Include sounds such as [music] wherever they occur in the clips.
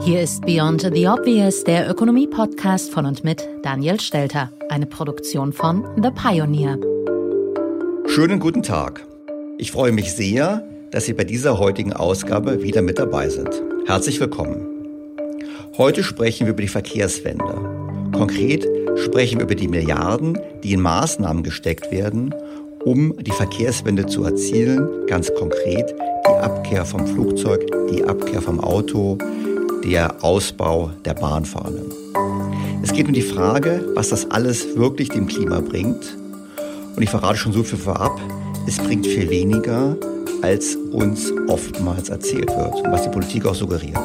Hier ist Beyond the Obvious, der Ökonomie-Podcast von und mit Daniel Stelter, eine Produktion von The Pioneer. Schönen guten Tag. Ich freue mich sehr, dass Sie bei dieser heutigen Ausgabe wieder mit dabei sind. Herzlich willkommen. Heute sprechen wir über die Verkehrswende. Konkret sprechen wir über die Milliarden, die in Maßnahmen gesteckt werden, um die Verkehrswende zu erzielen. Ganz konkret die Abkehr vom Flugzeug, die Abkehr vom Auto, der Ausbau der Bahnfahnen. Es geht um die Frage, was das alles wirklich dem Klima bringt. Und ich verrate schon so viel vorab, es bringt viel weniger, als uns oftmals erzählt wird und was die Politik auch suggeriert.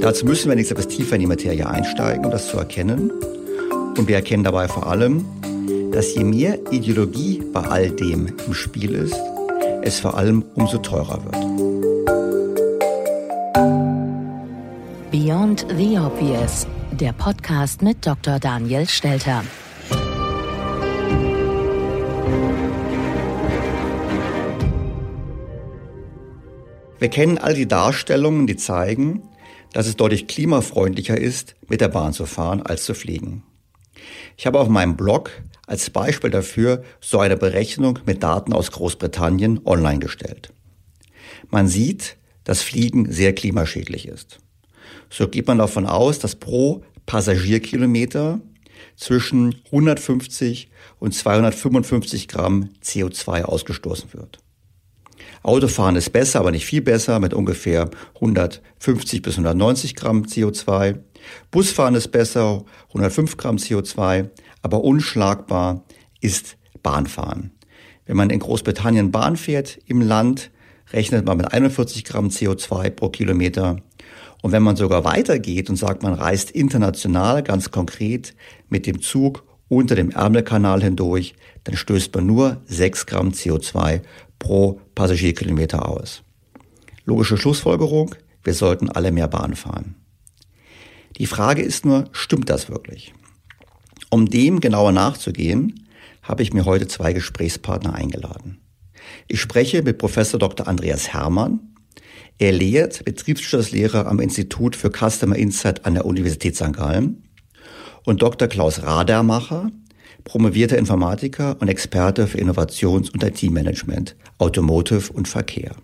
Dazu müssen wir nächstes etwas tiefer in die Materie einsteigen, um das zu erkennen. Und wir erkennen dabei vor allem, dass je mehr Ideologie bei all dem im Spiel ist, es vor allem umso teurer wird. Beyond the Obvious, der Podcast mit Dr. Daniel Stelter. Wir kennen all die Darstellungen, die zeigen, dass es deutlich klimafreundlicher ist, mit der Bahn zu fahren, als zu fliegen. Ich habe auf meinem Blog als Beispiel dafür so eine Berechnung mit Daten aus Großbritannien online gestellt. Man sieht, dass Fliegen sehr klimaschädlich ist. So geht man davon aus, dass pro Passagierkilometer zwischen 150 und 255 Gramm CO2 ausgestoßen wird. Autofahren ist besser, aber nicht viel besser, mit ungefähr 150 bis 190 Gramm CO2. Busfahren ist besser, 105 Gramm CO2, aber unschlagbar ist Bahnfahren. Wenn man in Großbritannien Bahn fährt im Land, rechnet man mit 41 Gramm CO2 pro Kilometer und wenn man sogar weitergeht und sagt, man reist international ganz konkret mit dem Zug unter dem Ärmelkanal hindurch, dann stößt man nur 6 Gramm CO2 pro Passagierkilometer aus. Logische Schlussfolgerung, wir sollten alle mehr Bahn fahren. Die Frage ist nur, stimmt das wirklich? Um dem genauer nachzugehen, habe ich mir heute zwei Gesprächspartner eingeladen. Ich spreche mit Professor Dr. Andreas Hermann. Er lehrt Betriebswirtschaftslehrer am Institut für Customer Insight an der Universität St. Gallen und Dr. Klaus Radermacher, promovierter Informatiker und Experte für Innovations- und IT-Management, Automotive und Verkehr.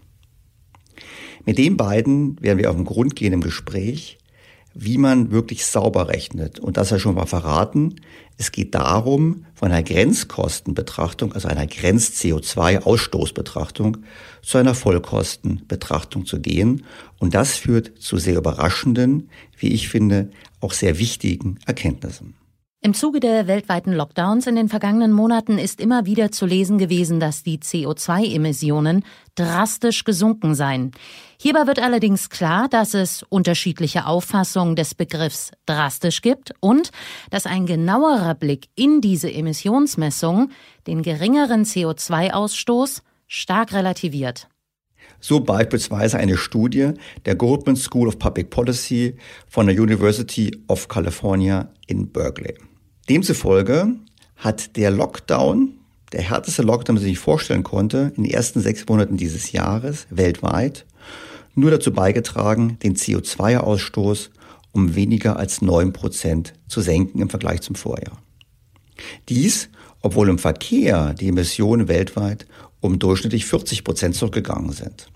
Mit den beiden werden wir auf den Grund gehen im Gespräch, wie man wirklich sauber rechnet. Und das ja schon mal verraten. Es geht darum, von einer Grenzkostenbetrachtung, also einer Grenz-CO2-Ausstoßbetrachtung, zu einer Vollkostenbetrachtung zu gehen. Und das führt zu sehr überraschenden, wie ich finde, auch sehr wichtigen Erkenntnissen. Im Zuge der weltweiten Lockdowns in den vergangenen Monaten ist immer wieder zu lesen gewesen, dass die CO2-Emissionen drastisch gesunken seien. Hierbei wird allerdings klar, dass es unterschiedliche Auffassungen des Begriffs drastisch gibt und dass ein genauerer Blick in diese Emissionsmessung den geringeren CO2-Ausstoß stark relativiert. So beispielsweise eine Studie der Goldman School of Public Policy von der University of California in Berkeley. Demzufolge hat der Lockdown, der härteste Lockdown, den man sich vorstellen konnte, in den ersten sechs Monaten dieses Jahres weltweit nur dazu beigetragen, den CO2-Ausstoß um weniger als neun Prozent zu senken im Vergleich zum Vorjahr. Dies, obwohl im Verkehr die Emissionen weltweit um durchschnittlich 40 Prozent zurückgegangen sind.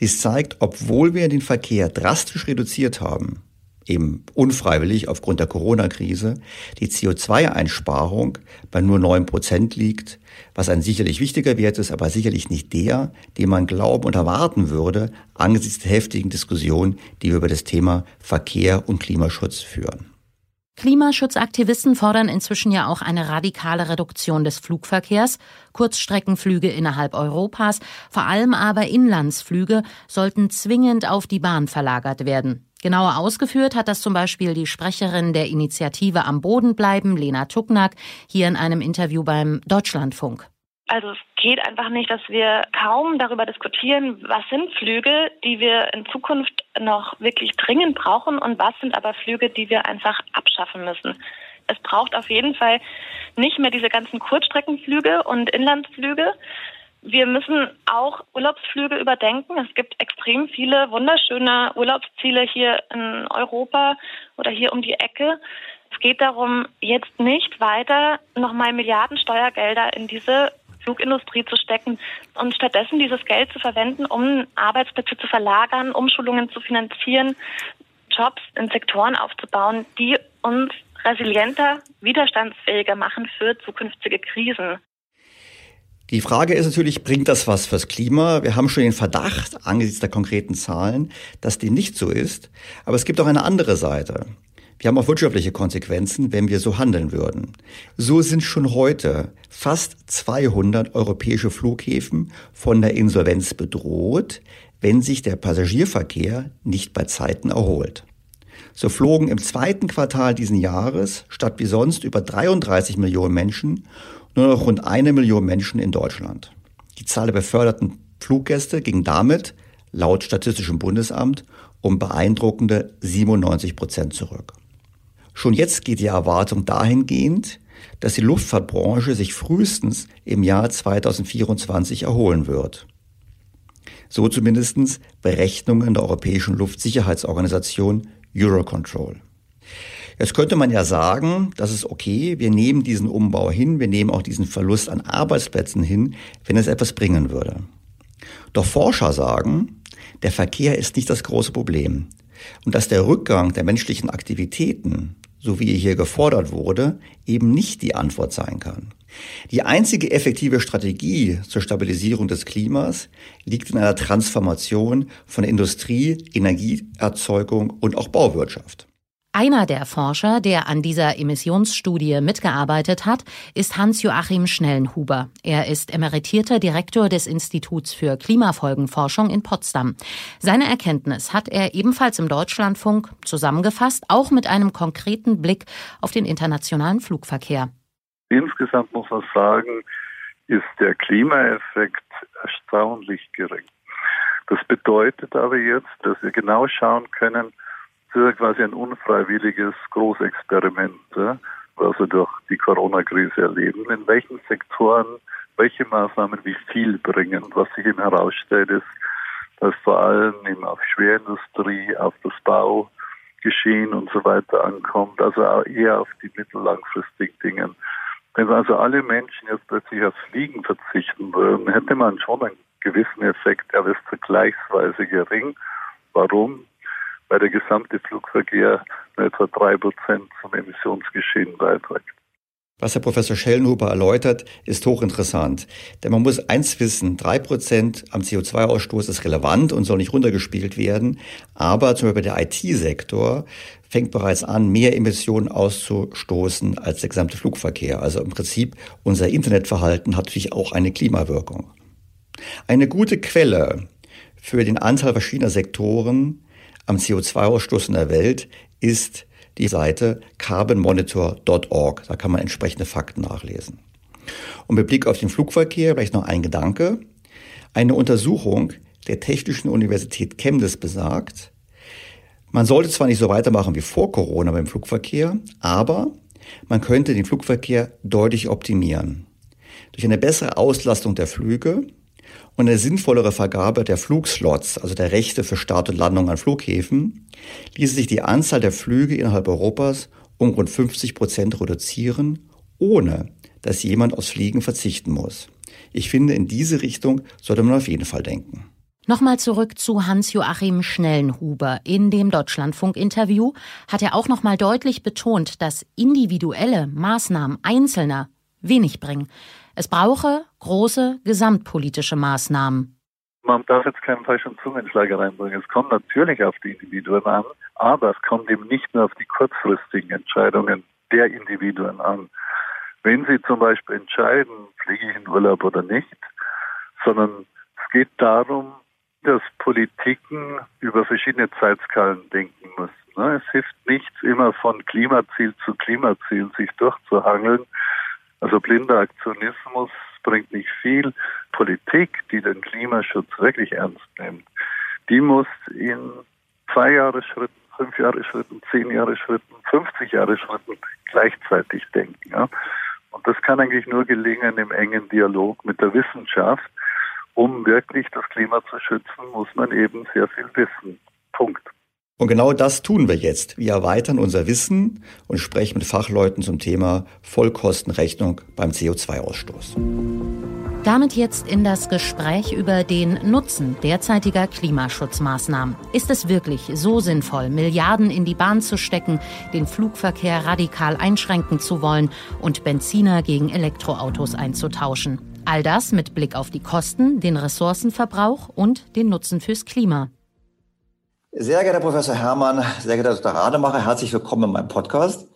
Dies zeigt, obwohl wir den Verkehr drastisch reduziert haben, eben unfreiwillig aufgrund der Corona-Krise, die CO2-Einsparung bei nur neun Prozent liegt, was ein sicherlich wichtiger Wert ist, aber sicherlich nicht der, den man glauben und erwarten würde angesichts der heftigen Diskussion, die wir über das Thema Verkehr und Klimaschutz führen. Klimaschutzaktivisten fordern inzwischen ja auch eine radikale Reduktion des Flugverkehrs. Kurzstreckenflüge innerhalb Europas, vor allem aber Inlandsflüge, sollten zwingend auf die Bahn verlagert werden. Genauer ausgeführt hat das zum Beispiel die Sprecherin der Initiative Am Boden bleiben, Lena Tucknack, hier in einem Interview beim Deutschlandfunk. Also es geht einfach nicht, dass wir kaum darüber diskutieren, was sind Flüge, die wir in Zukunft noch wirklich dringend brauchen und was sind aber Flüge, die wir einfach abschaffen müssen. Es braucht auf jeden Fall nicht mehr diese ganzen Kurzstreckenflüge und Inlandsflüge, wir müssen auch Urlaubsflüge überdenken. Es gibt extrem viele wunderschöne Urlaubsziele hier in Europa oder hier um die Ecke. Es geht darum, jetzt nicht weiter nochmal Milliarden Steuergelder in diese Flugindustrie zu stecken und stattdessen dieses Geld zu verwenden, um Arbeitsplätze zu verlagern, Umschulungen zu finanzieren, Jobs in Sektoren aufzubauen, die uns resilienter, widerstandsfähiger machen für zukünftige Krisen. Die Frage ist natürlich, bringt das was fürs Klima? Wir haben schon den Verdacht angesichts der konkreten Zahlen, dass dem nicht so ist. Aber es gibt auch eine andere Seite. Wir haben auch wirtschaftliche Konsequenzen, wenn wir so handeln würden. So sind schon heute fast 200 europäische Flughäfen von der Insolvenz bedroht, wenn sich der Passagierverkehr nicht bei Zeiten erholt. So flogen im zweiten Quartal diesen Jahres statt wie sonst über 33 Millionen Menschen nur noch rund eine Million Menschen in Deutschland. Die Zahl der beförderten Fluggäste ging damit, laut Statistischem Bundesamt, um beeindruckende 97 Prozent zurück. Schon jetzt geht die Erwartung dahingehend, dass die Luftfahrtbranche sich frühestens im Jahr 2024 erholen wird. So zumindest Berechnungen der Europäischen Luftsicherheitsorganisation Eurocontrol. Jetzt könnte man ja sagen, das ist okay, wir nehmen diesen Umbau hin, wir nehmen auch diesen Verlust an Arbeitsplätzen hin, wenn es etwas bringen würde. Doch Forscher sagen, der Verkehr ist nicht das große Problem und dass der Rückgang der menschlichen Aktivitäten, so wie hier gefordert wurde, eben nicht die Antwort sein kann. Die einzige effektive Strategie zur Stabilisierung des Klimas liegt in einer Transformation von Industrie, Energieerzeugung und auch Bauwirtschaft. Einer der Forscher, der an dieser Emissionsstudie mitgearbeitet hat, ist Hans-Joachim Schnellenhuber. Er ist emeritierter Direktor des Instituts für Klimafolgenforschung in Potsdam. Seine Erkenntnis hat er ebenfalls im Deutschlandfunk zusammengefasst, auch mit einem konkreten Blick auf den internationalen Flugverkehr. Insgesamt muss man sagen, ist der Klimaeffekt erstaunlich gering. Das bedeutet aber jetzt, dass wir genau schauen können, das ist quasi ein unfreiwilliges Großexperiment, was wir durch die Corona-Krise erleben. In welchen Sektoren welche Maßnahmen wie viel bringen. Was sich eben herausstellt, ist, dass vor allem eben auf Schwerindustrie, auf das Baugeschehen und so weiter ankommt, also eher auf die mittellangfristigen Dinge. Wenn also alle Menschen jetzt plötzlich aufs Fliegen verzichten würden, hätte man schon einen gewissen Effekt, aber ist vergleichsweise gering. Warum? weil der gesamte Flugverkehr nur etwa drei Prozent zum Emissionsgeschehen beiträgt. Was Herr Professor Schellenhuber erläutert, ist hochinteressant. Denn man muss eins wissen, drei Prozent am CO2-Ausstoß ist relevant und soll nicht runtergespielt werden. Aber zum Beispiel der IT-Sektor fängt bereits an, mehr Emissionen auszustoßen als der gesamte Flugverkehr. Also im Prinzip unser Internetverhalten hat natürlich auch eine Klimawirkung. Eine gute Quelle für den Anteil verschiedener Sektoren am CO2-Ausstoß in der Welt ist die Seite carbonmonitor.org. Da kann man entsprechende Fakten nachlesen. Und mit Blick auf den Flugverkehr vielleicht noch ein Gedanke. Eine Untersuchung der Technischen Universität Chemnitz besagt, man sollte zwar nicht so weitermachen wie vor Corona beim Flugverkehr, aber man könnte den Flugverkehr deutlich optimieren. Durch eine bessere Auslastung der Flüge und eine sinnvollere Vergabe der Flugslots, also der Rechte für Start und Landung an Flughäfen, ließe sich die Anzahl der Flüge innerhalb Europas um rund 50 Prozent reduzieren, ohne dass jemand aufs Fliegen verzichten muss. Ich finde, in diese Richtung sollte man auf jeden Fall denken. Nochmal zurück zu Hans-Joachim Schnellenhuber. In dem Deutschlandfunk-Interview hat er auch nochmal deutlich betont, dass individuelle Maßnahmen Einzelner wenig bringen. Es brauche große gesamtpolitische Maßnahmen. Man darf jetzt keinen falschen Zungenschlager reinbringen. Es kommt natürlich auf die Individuen an, aber es kommt eben nicht nur auf die kurzfristigen Entscheidungen der Individuen an. Wenn Sie zum Beispiel entscheiden, fliege ich in Urlaub oder nicht, sondern es geht darum, dass Politiken über verschiedene Zeitskalen denken müssen. Ne? Es hilft nichts, immer von Klimaziel zu Klimaziel sich durchzuhangeln. Also blinder Aktionismus bringt nicht viel. Politik, die den Klimaschutz wirklich ernst nimmt, die muss in zwei Jahre Schritten, fünf Jahre Schritten, zehn Jahre Schritten, 50 Jahre Schritten gleichzeitig denken. Ja? Und das kann eigentlich nur gelingen im engen Dialog mit der Wissenschaft um wirklich das Klima zu schützen, muss man eben sehr viel wissen. Punkt. Und genau das tun wir jetzt. Wir erweitern unser Wissen und sprechen mit Fachleuten zum Thema Vollkostenrechnung beim CO2-Ausstoß. Damit jetzt in das Gespräch über den Nutzen derzeitiger Klimaschutzmaßnahmen. Ist es wirklich so sinnvoll, Milliarden in die Bahn zu stecken, den Flugverkehr radikal einschränken zu wollen und Benziner gegen Elektroautos einzutauschen? All das mit Blick auf die Kosten, den Ressourcenverbrauch und den Nutzen fürs Klima. Sehr geehrter Professor Hermann, sehr geehrter Dr. Rademacher, herzlich willkommen in meinem Podcast.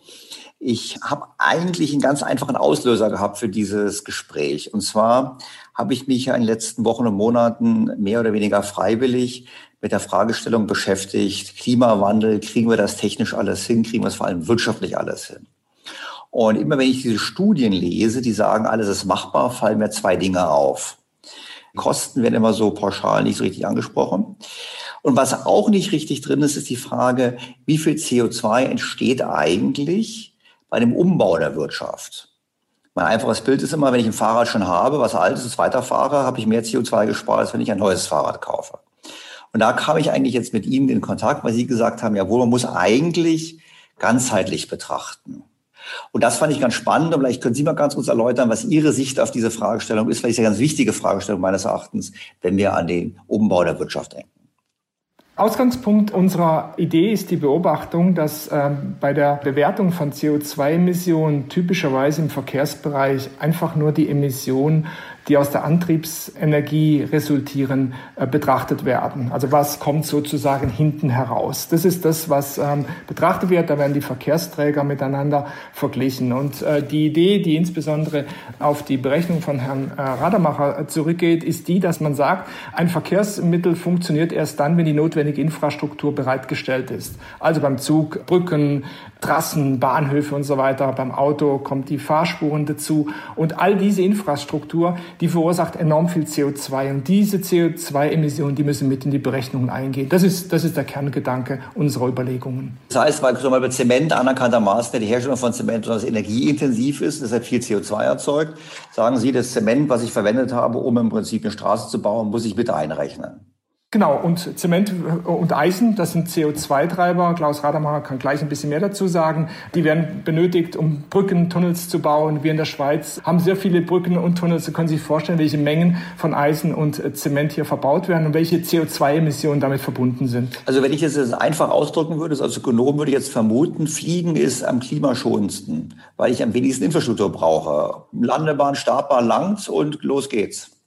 Ich habe eigentlich einen ganz einfachen Auslöser gehabt für dieses Gespräch. Und zwar habe ich mich in den letzten Wochen und Monaten mehr oder weniger freiwillig mit der Fragestellung beschäftigt, Klimawandel, kriegen wir das technisch alles hin, kriegen wir es vor allem wirtschaftlich alles hin. Und immer wenn ich diese Studien lese, die sagen, alles ist machbar, fallen mir zwei Dinge auf. Kosten werden immer so pauschal nicht so richtig angesprochen. Und was auch nicht richtig drin ist, ist die Frage, wie viel CO2 entsteht eigentlich bei dem Umbau der Wirtschaft? Mein einfaches Bild ist immer, wenn ich ein Fahrrad schon habe, was alt ist, weiterfahre, habe ich mehr CO2 gespart, als wenn ich ein neues Fahrrad kaufe. Und da kam ich eigentlich jetzt mit Ihnen in Kontakt, weil Sie gesagt haben, ja wohl, man muss eigentlich ganzheitlich betrachten. Und das fand ich ganz spannend. Und vielleicht können Sie mal ganz kurz erläutern, was Ihre Sicht auf diese Fragestellung ist, weil es ja eine ganz wichtige Fragestellung meines Erachtens, wenn wir an den Umbau der Wirtschaft denken. Ausgangspunkt unserer Idee ist die Beobachtung, dass äh, bei der Bewertung von CO2-Emissionen typischerweise im Verkehrsbereich einfach nur die Emissionen die aus der Antriebsenergie resultieren, äh, betrachtet werden. Also was kommt sozusagen hinten heraus? Das ist das, was ähm, betrachtet wird. Da werden die Verkehrsträger miteinander verglichen. Und äh, die Idee, die insbesondere auf die Berechnung von Herrn äh, Rademacher zurückgeht, ist die, dass man sagt, ein Verkehrsmittel funktioniert erst dann, wenn die notwendige Infrastruktur bereitgestellt ist. Also beim Zug, Brücken, Trassen, Bahnhöfe und so weiter. Beim Auto kommt die Fahrspuren dazu. Und all diese Infrastruktur, die verursacht enorm viel CO2. Und diese CO2-Emissionen, die müssen mit in die Berechnungen eingehen. Das ist, das ist der Kerngedanke unserer Überlegungen. Das heißt, weil zum Beispiel Zement anerkanntermaßen die Herstellung von Zement besonders energieintensiv ist, deshalb viel CO2 erzeugt, sagen Sie, das Zement, was ich verwendet habe, um im Prinzip eine Straße zu bauen, muss ich bitte einrechnen. Genau, und Zement und Eisen, das sind CO2-Treiber. Klaus Radermacher kann gleich ein bisschen mehr dazu sagen. Die werden benötigt, um Brücken, Tunnels zu bauen. Wir in der Schweiz haben sehr viele Brücken und Tunnels. Sie können sich vorstellen, welche Mengen von Eisen und Zement hier verbaut werden und welche CO2-Emissionen damit verbunden sind. Also wenn ich das einfach ausdrücken würde, als Ökonom würde ich jetzt vermuten, Fliegen ist am klimaschonendsten, weil ich am wenigsten Infrastruktur brauche. Landebahn, Startbahn langt und los geht's.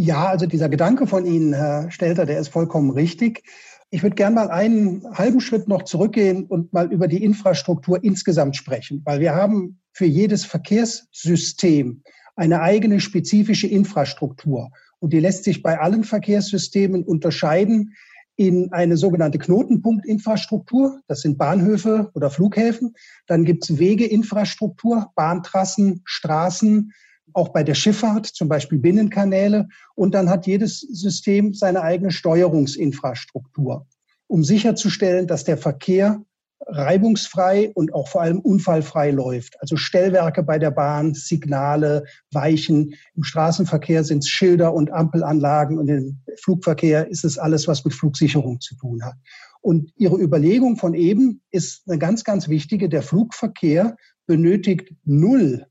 Ja, also dieser Gedanke von Ihnen, Herr Stelter, der ist vollkommen richtig. Ich würde gerne mal einen halben Schritt noch zurückgehen und mal über die Infrastruktur insgesamt sprechen, weil wir haben für jedes Verkehrssystem eine eigene spezifische Infrastruktur. Und die lässt sich bei allen Verkehrssystemen unterscheiden in eine sogenannte Knotenpunktinfrastruktur. Das sind Bahnhöfe oder Flughäfen. Dann gibt's Wegeinfrastruktur, Bahntrassen, Straßen, auch bei der Schifffahrt, zum Beispiel Binnenkanäle. Und dann hat jedes System seine eigene Steuerungsinfrastruktur, um sicherzustellen, dass der Verkehr reibungsfrei und auch vor allem unfallfrei läuft. Also Stellwerke bei der Bahn, Signale, Weichen. Im Straßenverkehr sind es Schilder und Ampelanlagen und im Flugverkehr ist es alles, was mit Flugsicherung zu tun hat. Und Ihre Überlegung von eben ist eine ganz, ganz wichtige. Der Flugverkehr benötigt null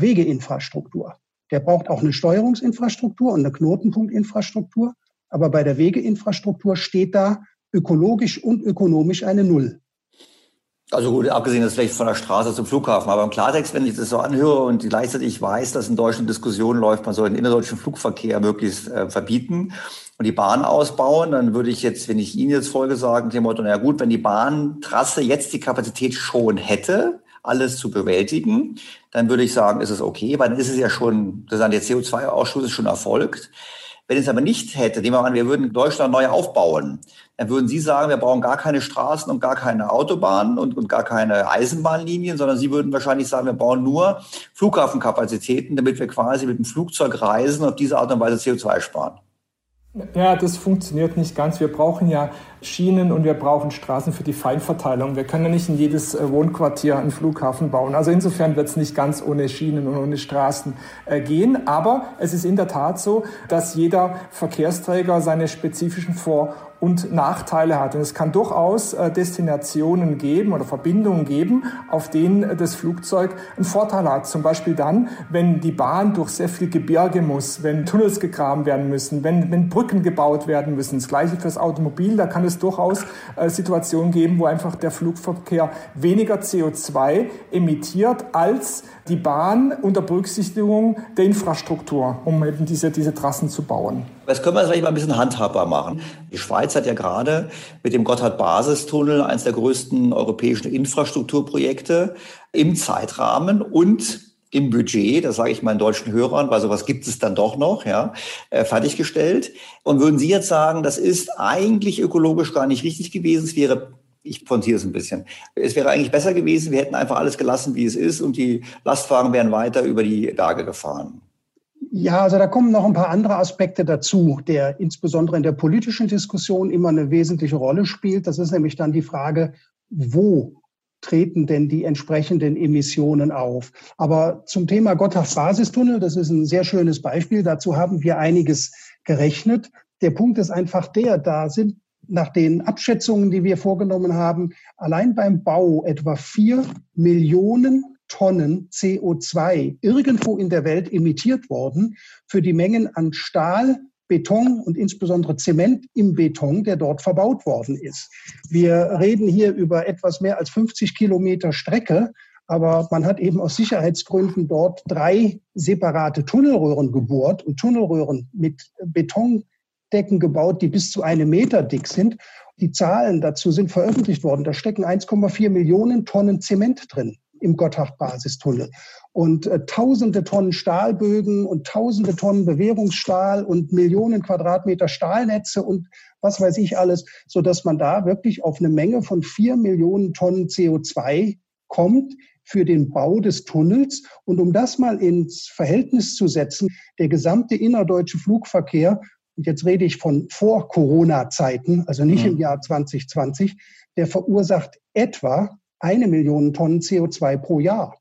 Wegeinfrastruktur. Der braucht auch eine Steuerungsinfrastruktur und eine Knotenpunktinfrastruktur. Aber bei der Wegeinfrastruktur steht da ökologisch und ökonomisch eine Null. Also gut, abgesehen das vielleicht von der Straße zum Flughafen. Aber im Klartext, wenn ich das so anhöre und gleichzeitig weiß, dass in Deutschland Diskussion läuft, man soll den innerdeutschen Flugverkehr möglichst äh, verbieten und die Bahn ausbauen, dann würde ich jetzt, wenn ich Ihnen jetzt folge, sagen, dem Motto, na gut, wenn die Bahntrasse jetzt die Kapazität schon hätte, alles zu bewältigen, dann würde ich sagen, ist es okay, weil dann ist es ja schon, das der CO2-Ausstoß ist schon erfolgt. Wenn es aber nicht hätte, nehmen wir an, wir würden Deutschland neu aufbauen, dann würden Sie sagen, wir brauchen gar keine Straßen und gar keine Autobahnen und, und gar keine Eisenbahnlinien, sondern Sie würden wahrscheinlich sagen, wir brauchen nur Flughafenkapazitäten, damit wir quasi mit dem Flugzeug reisen und auf diese Art und Weise CO2 sparen. Ja, das funktioniert nicht ganz. Wir brauchen ja Schienen und wir brauchen Straßen für die Feinverteilung. Wir können ja nicht in jedes äh, Wohnquartier einen Flughafen bauen. Also insofern wird es nicht ganz ohne Schienen und ohne Straßen äh, gehen. Aber es ist in der Tat so, dass jeder Verkehrsträger seine spezifischen Vor- und Nachteile hat. Und es kann durchaus äh, Destinationen geben oder Verbindungen geben, auf denen das Flugzeug einen Vorteil hat. Zum Beispiel dann, wenn die Bahn durch sehr viel Gebirge muss, wenn Tunnels gegraben werden müssen, wenn, wenn Brücken gebaut werden müssen. Das gleiche fürs Automobil. Da kann es durchaus äh, Situationen geben, wo einfach der Flugverkehr weniger CO2 emittiert als die Bahn unter Berücksichtigung der Infrastruktur, um eben diese, diese Trassen zu bauen. Das können wir vielleicht mal ein bisschen handhabbar machen. Die Schweiz hat ja gerade mit dem Gotthard-Basistunnel eines der größten europäischen Infrastrukturprojekte im Zeitrahmen und im Budget, das sage ich meinen deutschen Hörern, weil sowas gibt es dann doch noch, ja, äh, fertiggestellt. Und würden Sie jetzt sagen, das ist eigentlich ökologisch gar nicht richtig gewesen, es wäre ich pointiere es ein bisschen. Es wäre eigentlich besser gewesen, wir hätten einfach alles gelassen, wie es ist, und die Lastwagen wären weiter über die Berge gefahren. Ja, also da kommen noch ein paar andere Aspekte dazu, der insbesondere in der politischen Diskussion immer eine wesentliche Rolle spielt. Das ist nämlich dann die Frage, wo treten denn die entsprechenden Emissionen auf? Aber zum Thema Gotthard-Basistunnel, das ist ein sehr schönes Beispiel. Dazu haben wir einiges gerechnet. Der Punkt ist einfach der, da sind nach den Abschätzungen, die wir vorgenommen haben, allein beim Bau etwa vier Millionen Tonnen CO2 irgendwo in der Welt emittiert worden für die Mengen an Stahl, Beton und insbesondere Zement im Beton, der dort verbaut worden ist. Wir reden hier über etwas mehr als 50 Kilometer Strecke, aber man hat eben aus Sicherheitsgründen dort drei separate Tunnelröhren gebohrt und Tunnelröhren mit Beton Decken gebaut, die bis zu einem Meter dick sind. Die Zahlen dazu sind veröffentlicht worden. Da stecken 1,4 Millionen Tonnen Zement drin im Gotthard-Basistunnel. Und äh, tausende Tonnen Stahlbögen und tausende Tonnen Bewährungsstahl und Millionen Quadratmeter Stahlnetze und was weiß ich alles, so dass man da wirklich auf eine Menge von vier Millionen Tonnen CO2 kommt für den Bau des Tunnels. Und um das mal ins Verhältnis zu setzen, der gesamte innerdeutsche Flugverkehr und jetzt rede ich von vor Corona-Zeiten, also nicht mhm. im Jahr 2020, der verursacht etwa eine Million Tonnen CO2 pro Jahr.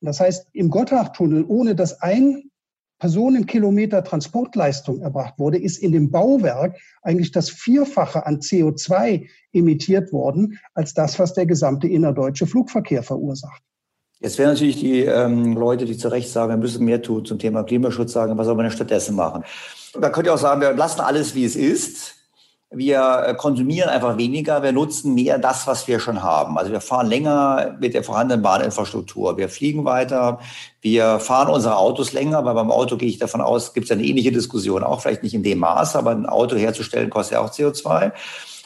Das heißt, im Gotthardtunnel, ohne dass ein Personenkilometer Transportleistung erbracht wurde, ist in dem Bauwerk eigentlich das Vierfache an CO2 emittiert worden, als das, was der gesamte innerdeutsche Flugverkehr verursacht. Jetzt werden natürlich die ähm, Leute, die zu Recht sagen, wir müssen mehr tun zum Thema Klimaschutz, sagen, was soll man denn stattdessen machen? Da könnt ihr auch sagen, wir lassen alles, wie es ist. Wir äh, konsumieren einfach weniger, wir nutzen mehr das, was wir schon haben. Also wir fahren länger mit der vorhandenen Bahninfrastruktur. Wir fliegen weiter, wir fahren unsere Autos länger, weil beim Auto gehe ich davon aus, gibt es eine ähnliche Diskussion, auch vielleicht nicht in dem Maß, aber ein Auto herzustellen kostet ja auch CO2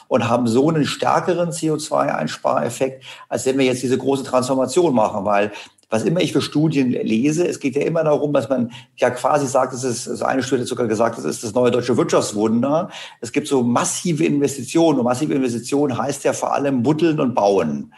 und haben so einen stärkeren CO2-Einspareffekt, als wenn wir jetzt diese große Transformation machen, weil was immer ich für Studien lese, es geht ja immer darum, dass man ja quasi sagt, es ist, also eine Studie hat sogar gesagt, es ist das neue deutsche Wirtschaftswunder. Es gibt so massive Investitionen und massive Investitionen heißt ja vor allem buddeln und bauen.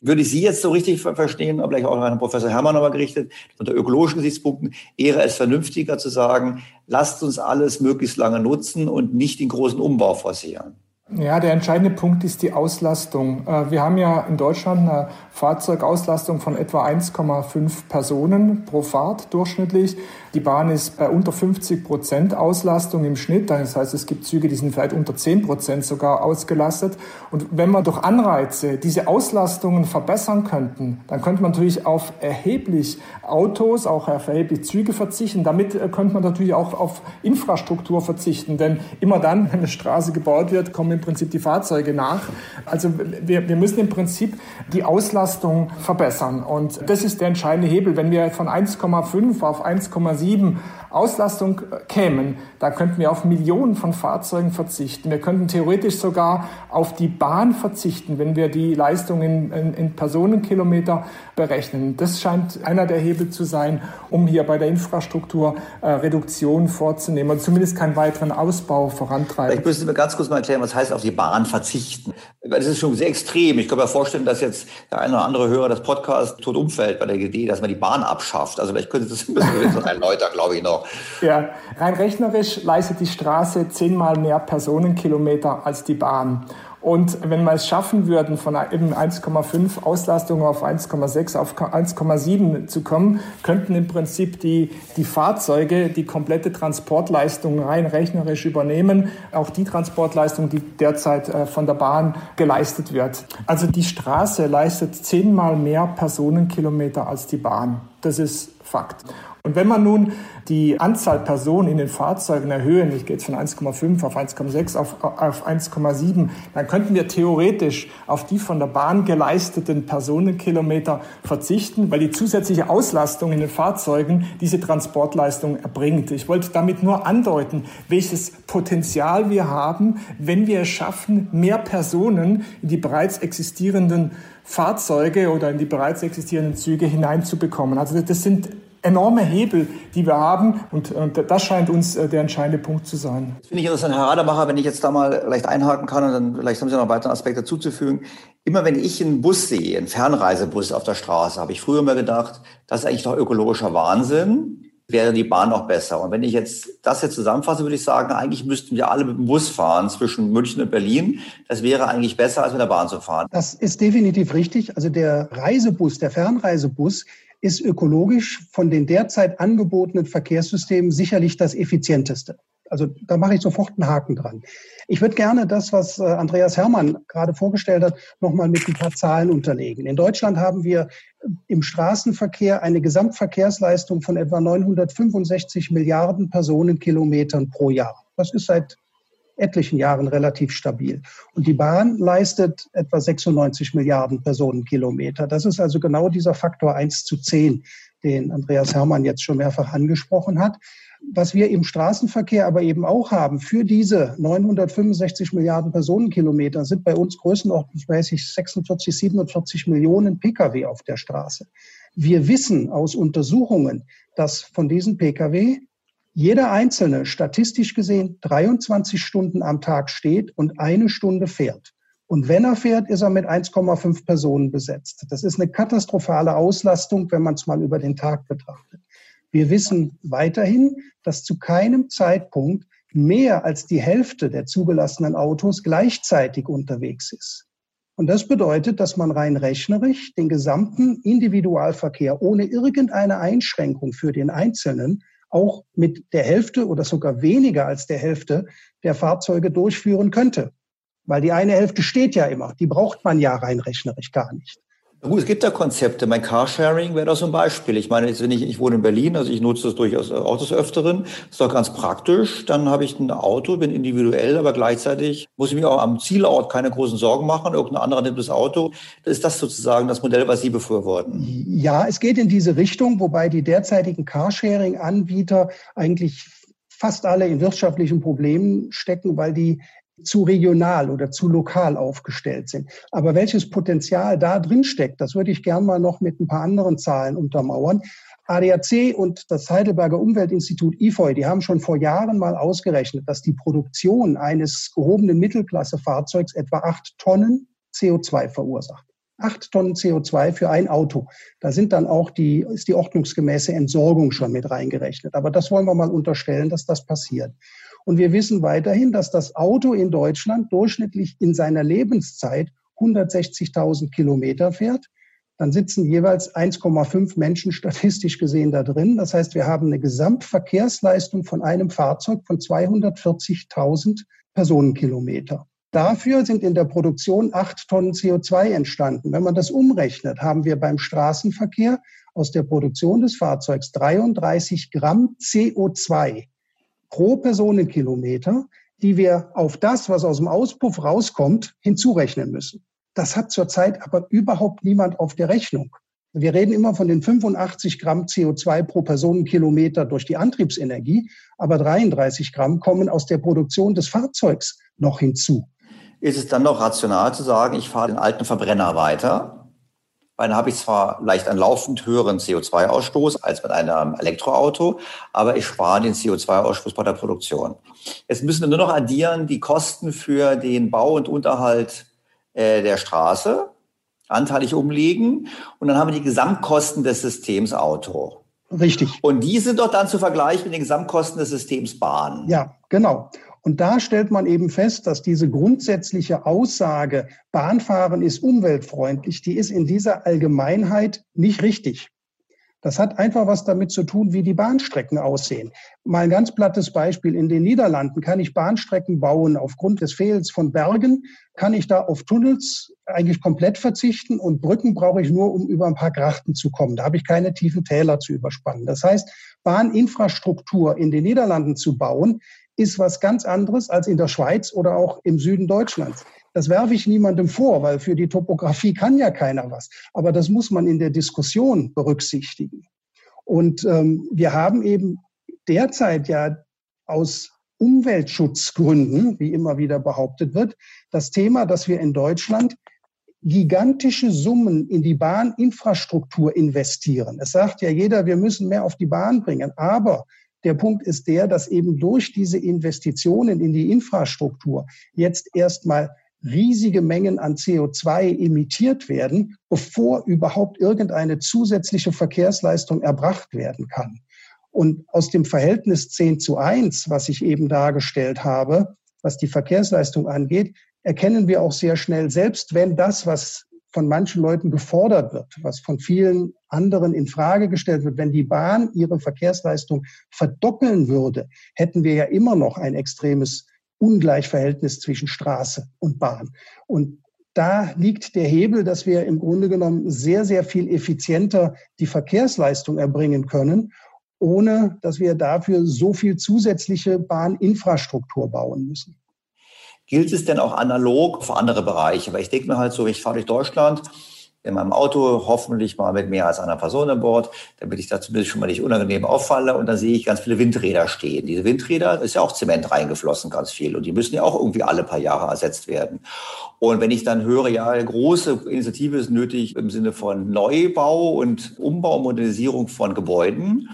Würde ich Sie jetzt so richtig verstehen, aber vielleicht auch an Professor Herrmann nochmal gerichtet, unter ökologischen Gesichtspunkten, wäre es vernünftiger zu sagen, lasst uns alles möglichst lange nutzen und nicht den großen Umbau forcieren. Ja, der entscheidende Punkt ist die Auslastung. Äh, wir haben ja in Deutschland eine Fahrzeugauslastung von etwa 1,5 Personen pro Fahrt durchschnittlich. Die Bahn ist bei unter 50 Prozent Auslastung im Schnitt. Das heißt, es gibt Züge, die sind vielleicht unter 10 Prozent sogar ausgelastet. Und wenn man durch Anreize diese Auslastungen verbessern könnten, dann könnte man natürlich auf erheblich Autos, auch auf erheblich Züge verzichten. Damit äh, könnte man natürlich auch auf Infrastruktur verzichten. Denn immer dann, wenn eine Straße gebaut wird, kommen im Prinzip die Fahrzeuge nach. Also wir, wir müssen im Prinzip die Auslastung verbessern. Und das ist der entscheidende Hebel. Wenn wir von 1,5 auf 1,7 7 Auslastung kämen, da könnten wir auf Millionen von Fahrzeugen verzichten. Wir könnten theoretisch sogar auf die Bahn verzichten, wenn wir die Leistung in, in, in Personenkilometer berechnen. Das scheint einer der Hebel zu sein, um hier bei der Infrastruktur äh, Reduktion vorzunehmen und zumindest keinen weiteren Ausbau vorantreiben. Vielleicht müssen mir ganz kurz mal erklären, was heißt auf die Bahn verzichten? Das ist schon sehr extrem. Ich kann mir vorstellen, dass jetzt der eine oder andere Hörer das Podcast tot umfällt bei der Idee, dass man die Bahn abschafft. Also vielleicht können Sie das [laughs] ein bisschen erläutern, glaube ich noch. Ja, rein rechnerisch leistet die Straße zehnmal mehr Personenkilometer als die Bahn. Und wenn wir es schaffen würden, von eben 1,5 Auslastung auf 1,6, auf 1,7 zu kommen, könnten im Prinzip die, die Fahrzeuge die komplette Transportleistung rein rechnerisch übernehmen. Auch die Transportleistung, die derzeit äh, von der Bahn geleistet wird. Also die Straße leistet zehnmal mehr Personenkilometer als die Bahn. Das ist Fakt. Und wenn man nun die Anzahl Personen in den Fahrzeugen erhöhen, ich gehe jetzt von 1,5 auf 1,6 auf, auf 1,7, dann könnten wir theoretisch auf die von der Bahn geleisteten Personenkilometer verzichten, weil die zusätzliche Auslastung in den Fahrzeugen diese Transportleistung erbringt. Ich wollte damit nur andeuten, welches Potenzial wir haben, wenn wir es schaffen, mehr Personen in die bereits existierenden Fahrzeuge oder in die bereits existierenden Züge hineinzubekommen. Also das sind enorme Hebel, die wir haben. Und, und das scheint uns äh, der entscheidende Punkt zu sein. Das finde ich interessant, Herr Rademacher, wenn ich jetzt da mal vielleicht einhaken kann und dann vielleicht haben Sie noch weitere Aspekte zuzufügen. Immer wenn ich einen Bus sehe, einen Fernreisebus auf der Straße, habe ich früher immer gedacht, das ist eigentlich doch ökologischer Wahnsinn wäre die Bahn noch besser. Und wenn ich jetzt das jetzt zusammenfasse, würde ich sagen, eigentlich müssten wir alle mit dem Bus fahren zwischen München und Berlin. Das wäre eigentlich besser, als mit der Bahn zu fahren. Das ist definitiv richtig. Also der Reisebus, der Fernreisebus ist ökologisch von den derzeit angebotenen Verkehrssystemen sicherlich das effizienteste. Also da mache ich sofort einen Haken dran. Ich würde gerne das, was äh, Andreas Herrmann gerade vorgestellt hat, nochmal mit ein paar Zahlen unterlegen. In Deutschland haben wir im Straßenverkehr eine Gesamtverkehrsleistung von etwa 965 Milliarden Personenkilometern pro Jahr. Das ist seit etlichen Jahren relativ stabil. Und die Bahn leistet etwa 96 Milliarden Personenkilometer. Das ist also genau dieser Faktor 1 zu 10, den Andreas Herrmann jetzt schon mehrfach angesprochen hat. Was wir im Straßenverkehr aber eben auch haben, für diese 965 Milliarden Personenkilometer sind bei uns größenordnungsmäßig 46, 47 Millionen Pkw auf der Straße. Wir wissen aus Untersuchungen, dass von diesen Pkw jeder Einzelne statistisch gesehen 23 Stunden am Tag steht und eine Stunde fährt. Und wenn er fährt, ist er mit 1,5 Personen besetzt. Das ist eine katastrophale Auslastung, wenn man es mal über den Tag betrachtet. Wir wissen weiterhin, dass zu keinem Zeitpunkt mehr als die Hälfte der zugelassenen Autos gleichzeitig unterwegs ist. Und das bedeutet, dass man rein rechnerisch den gesamten Individualverkehr ohne irgendeine Einschränkung für den Einzelnen auch mit der Hälfte oder sogar weniger als der Hälfte der Fahrzeuge durchführen könnte. Weil die eine Hälfte steht ja immer. Die braucht man ja rein rechnerisch gar nicht. Gut, es gibt da Konzepte. Mein Carsharing wäre doch so ein Beispiel. Ich meine, jetzt, wenn ich, ich wohne in Berlin, also ich nutze das durchaus auch des Öfteren. Ist doch ganz praktisch. Dann habe ich ein Auto, bin individuell, aber gleichzeitig muss ich mir auch am Zielort keine großen Sorgen machen. Irgendein anderer nimmt das Auto. Ist das sozusagen das Modell, was Sie befürworten? Ja, es geht in diese Richtung, wobei die derzeitigen Carsharing-Anbieter eigentlich fast alle in wirtschaftlichen Problemen stecken, weil die zu regional oder zu lokal aufgestellt sind. Aber welches Potenzial da drin steckt, das würde ich gern mal noch mit ein paar anderen Zahlen untermauern. ADAC und das Heidelberger Umweltinstitut IFOI, die haben schon vor Jahren mal ausgerechnet, dass die Produktion eines gehobenen Mittelklassefahrzeugs etwa acht Tonnen CO2 verursacht. Acht Tonnen CO2 für ein Auto. Da sind dann auch die, ist die ordnungsgemäße Entsorgung schon mit reingerechnet. Aber das wollen wir mal unterstellen, dass das passiert. Und wir wissen weiterhin, dass das Auto in Deutschland durchschnittlich in seiner Lebenszeit 160.000 Kilometer fährt. Dann sitzen jeweils 1,5 Menschen statistisch gesehen da drin. Das heißt, wir haben eine Gesamtverkehrsleistung von einem Fahrzeug von 240.000 Personenkilometer. Dafür sind in der Produktion acht Tonnen CO2 entstanden. Wenn man das umrechnet, haben wir beim Straßenverkehr aus der Produktion des Fahrzeugs 33 Gramm CO2 pro Personenkilometer, die wir auf das, was aus dem Auspuff rauskommt, hinzurechnen müssen. Das hat zurzeit aber überhaupt niemand auf der Rechnung. Wir reden immer von den 85 Gramm CO2 pro Personenkilometer durch die Antriebsenergie, aber 33 Gramm kommen aus der Produktion des Fahrzeugs noch hinzu. Ist es dann noch rational zu sagen, ich fahre den alten Verbrenner weiter, dann habe ich zwar leicht einen laufend höheren CO2-Ausstoß als mit einem Elektroauto, aber ich spare den CO2-Ausstoß bei der Produktion. Jetzt müssen wir nur noch addieren die Kosten für den Bau und Unterhalt äh, der Straße, anteilig umlegen und dann haben wir die Gesamtkosten des Systems Auto. Richtig. Und die sind doch dann zu vergleichen mit den Gesamtkosten des Systems Bahn. Ja, genau. Und da stellt man eben fest, dass diese grundsätzliche Aussage, Bahnfahren ist umweltfreundlich, die ist in dieser Allgemeinheit nicht richtig. Das hat einfach was damit zu tun, wie die Bahnstrecken aussehen. Mal ein ganz plattes Beispiel. In den Niederlanden kann ich Bahnstrecken bauen. Aufgrund des Fehlens von Bergen kann ich da auf Tunnels eigentlich komplett verzichten und Brücken brauche ich nur, um über ein paar Grachten zu kommen. Da habe ich keine tiefen Täler zu überspannen. Das heißt, Bahninfrastruktur in den Niederlanden zu bauen, ist was ganz anderes als in der Schweiz oder auch im Süden Deutschlands. Das werfe ich niemandem vor, weil für die Topografie kann ja keiner was. Aber das muss man in der Diskussion berücksichtigen. Und ähm, wir haben eben derzeit ja aus Umweltschutzgründen, wie immer wieder behauptet wird, das Thema, dass wir in Deutschland gigantische Summen in die Bahninfrastruktur investieren. Es sagt ja jeder, wir müssen mehr auf die Bahn bringen. Aber der Punkt ist der, dass eben durch diese Investitionen in die Infrastruktur jetzt erstmal riesige Mengen an CO2 emittiert werden, bevor überhaupt irgendeine zusätzliche Verkehrsleistung erbracht werden kann. Und aus dem Verhältnis 10 zu 1, was ich eben dargestellt habe, was die Verkehrsleistung angeht, erkennen wir auch sehr schnell, selbst wenn das, was von manchen Leuten gefordert wird, was von vielen anderen in Frage gestellt wird. Wenn die Bahn ihre Verkehrsleistung verdoppeln würde, hätten wir ja immer noch ein extremes Ungleichverhältnis zwischen Straße und Bahn. Und da liegt der Hebel, dass wir im Grunde genommen sehr, sehr viel effizienter die Verkehrsleistung erbringen können, ohne dass wir dafür so viel zusätzliche Bahninfrastruktur bauen müssen. Gilt es denn auch analog für andere Bereiche? Weil ich denke mir halt so, ich fahre durch Deutschland in meinem Auto, hoffentlich mal mit mehr als einer Person an Bord, damit ich da zumindest schon mal nicht unangenehm auffalle. Und dann sehe ich ganz viele Windräder stehen. Diese Windräder ist ja auch Zement reingeflossen, ganz viel. Und die müssen ja auch irgendwie alle paar Jahre ersetzt werden. Und wenn ich dann höre, ja, große Initiative ist nötig im Sinne von Neubau und Umbau, Modernisierung von Gebäuden,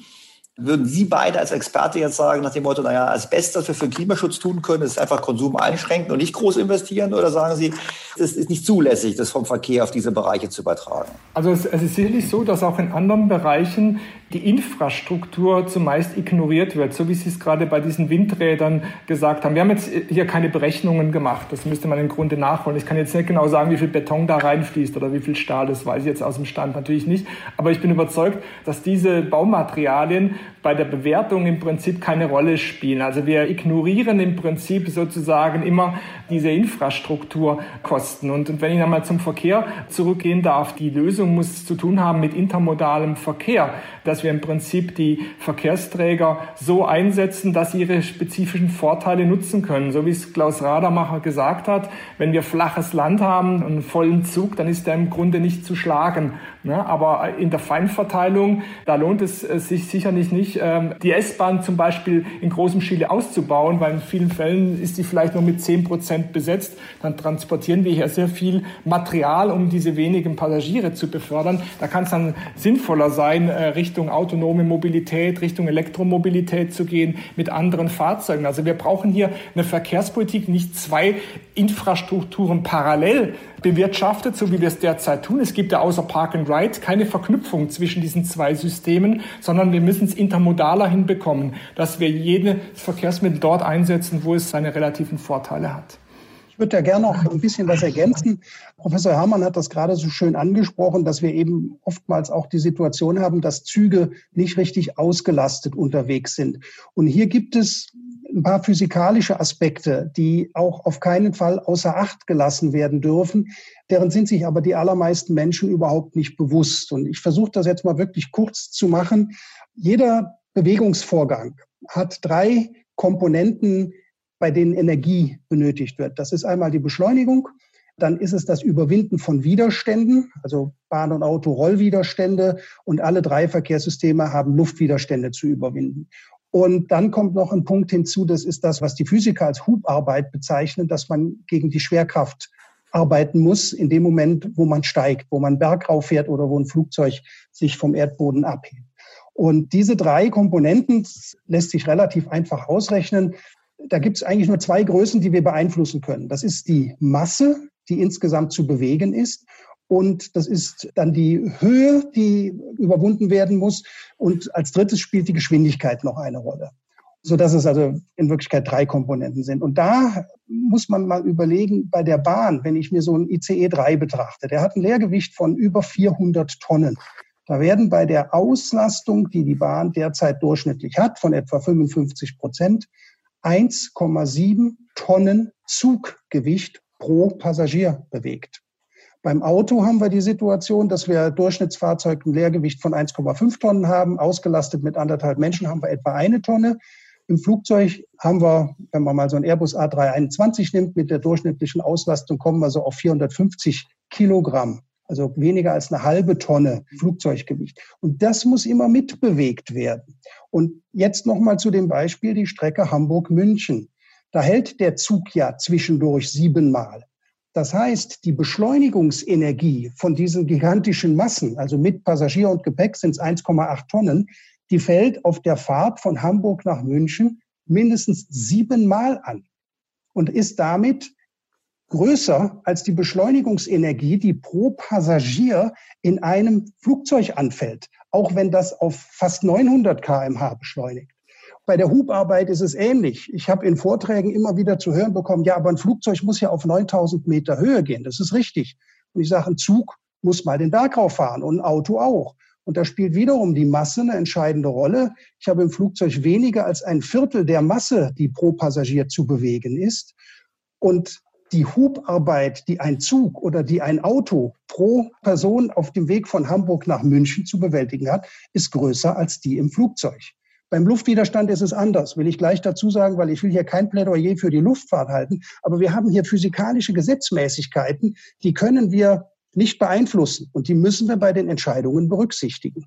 würden Sie beide als Experte jetzt sagen, nach dem Motto, naja, als Beste, was wir für den Klimaschutz tun können, ist einfach Konsum einschränken und nicht groß investieren? Oder sagen Sie, es ist nicht zulässig, das vom Verkehr auf diese Bereiche zu übertragen. Also es, es ist sicherlich so, dass auch in anderen Bereichen die Infrastruktur zumeist ignoriert wird, so wie Sie es gerade bei diesen Windrädern gesagt haben. Wir haben jetzt hier keine Berechnungen gemacht, das müsste man im Grunde nachholen. Ich kann jetzt nicht genau sagen, wie viel Beton da reinfließt oder wie viel Stahl, das weiß ich jetzt aus dem Stand natürlich nicht. Aber ich bin überzeugt, dass diese Baumaterialien bei der Bewertung im Prinzip keine Rolle spielen. Also wir ignorieren im Prinzip sozusagen immer diese Infrastrukturkosten. Und wenn ich einmal zum Verkehr zurückgehen darf, die Lösung muss zu tun haben mit intermodalem Verkehr, dass wir im Prinzip die Verkehrsträger so einsetzen, dass sie ihre spezifischen Vorteile nutzen können. So wie es Klaus Radermacher gesagt hat, wenn wir flaches Land haben und einen vollen Zug, dann ist der im Grunde nicht zu schlagen. Ne? Aber in der Feinverteilung, da lohnt es sich sicherlich nicht, ähm, die S-Bahn zum Beispiel in großem Stile auszubauen, weil in vielen Fällen ist die vielleicht nur mit 10 Prozent besetzt. Dann transportieren wir hier sehr viel Material, um diese wenigen Passagiere zu befördern. Da kann es dann sinnvoller sein, äh, Richtung autonome Mobilität, Richtung Elektromobilität zu gehen mit anderen Fahrzeugen. Also wir brauchen hier eine Verkehrspolitik, nicht zwei Infrastrukturen parallel bewirtschaftet, so wie wir es derzeit tun. Es gibt ja außer Park and Ride keine Verknüpfung zwischen diesen zwei Systemen, sondern wir müssen es intermodaler hinbekommen, dass wir jedes Verkehrsmittel dort einsetzen, wo es seine relativen Vorteile hat. Ich würde da gerne noch ein bisschen was ergänzen. Professor Herrmann hat das gerade so schön angesprochen, dass wir eben oftmals auch die Situation haben, dass Züge nicht richtig ausgelastet unterwegs sind. Und hier gibt es ein paar physikalische Aspekte, die auch auf keinen Fall außer Acht gelassen werden dürfen. Deren sind sich aber die allermeisten Menschen überhaupt nicht bewusst. Und ich versuche das jetzt mal wirklich kurz zu machen. Jeder Bewegungsvorgang hat drei Komponenten, bei denen Energie benötigt wird. Das ist einmal die Beschleunigung, dann ist es das Überwinden von Widerständen, also Bahn- und Auto Rollwiderstände und alle drei Verkehrssysteme haben Luftwiderstände zu überwinden. Und dann kommt noch ein Punkt hinzu, das ist das, was die Physiker als Hubarbeit bezeichnen, dass man gegen die Schwerkraft arbeiten muss in dem Moment, wo man steigt, wo man bergauf fährt oder wo ein Flugzeug sich vom Erdboden abhebt. Und diese drei Komponenten lässt sich relativ einfach ausrechnen. Da gibt es eigentlich nur zwei Größen, die wir beeinflussen können. Das ist die Masse, die insgesamt zu bewegen ist und das ist dann die Höhe, die überwunden werden muss. Und als drittes spielt die Geschwindigkeit noch eine Rolle. So dass es also in Wirklichkeit drei Komponenten sind. Und da muss man mal überlegen, bei der Bahn, wenn ich mir so einen ICE 3 betrachte, der hat ein Leergewicht von über 400 Tonnen. Da werden bei der Auslastung, die die Bahn derzeit durchschnittlich hat, von etwa 55 Prozent, 1,7 Tonnen Zuggewicht pro Passagier bewegt. Beim Auto haben wir die Situation, dass wir Durchschnittsfahrzeug ein Leergewicht von 1,5 Tonnen haben. Ausgelastet mit anderthalb Menschen haben wir etwa eine Tonne. Im Flugzeug haben wir, wenn man mal so ein Airbus A321 nimmt, mit der durchschnittlichen Auslastung kommen wir so auf 450 Kilogramm. Also weniger als eine halbe Tonne Flugzeuggewicht. Und das muss immer mitbewegt werden. Und jetzt nochmal zu dem Beispiel die Strecke Hamburg-München. Da hält der Zug ja zwischendurch siebenmal. Das heißt, die Beschleunigungsenergie von diesen gigantischen Massen, also mit Passagier und Gepäck sind es 1,8 Tonnen, die fällt auf der Fahrt von Hamburg nach München mindestens siebenmal an und ist damit größer als die Beschleunigungsenergie, die pro Passagier in einem Flugzeug anfällt, auch wenn das auf fast 900 kmh beschleunigt. Bei der Hubarbeit ist es ähnlich. Ich habe in Vorträgen immer wieder zu hören bekommen, ja, aber ein Flugzeug muss ja auf 9000 Meter Höhe gehen. Das ist richtig. Und ich sage, ein Zug muss mal den Berg rauffahren und ein Auto auch. Und da spielt wiederum die Masse eine entscheidende Rolle. Ich habe im Flugzeug weniger als ein Viertel der Masse, die pro Passagier zu bewegen ist. Und die Hubarbeit, die ein Zug oder die ein Auto pro Person auf dem Weg von Hamburg nach München zu bewältigen hat, ist größer als die im Flugzeug. Beim Luftwiderstand ist es anders, will ich gleich dazu sagen, weil ich will hier kein Plädoyer für die Luftfahrt halten. Aber wir haben hier physikalische Gesetzmäßigkeiten, die können wir nicht beeinflussen und die müssen wir bei den Entscheidungen berücksichtigen.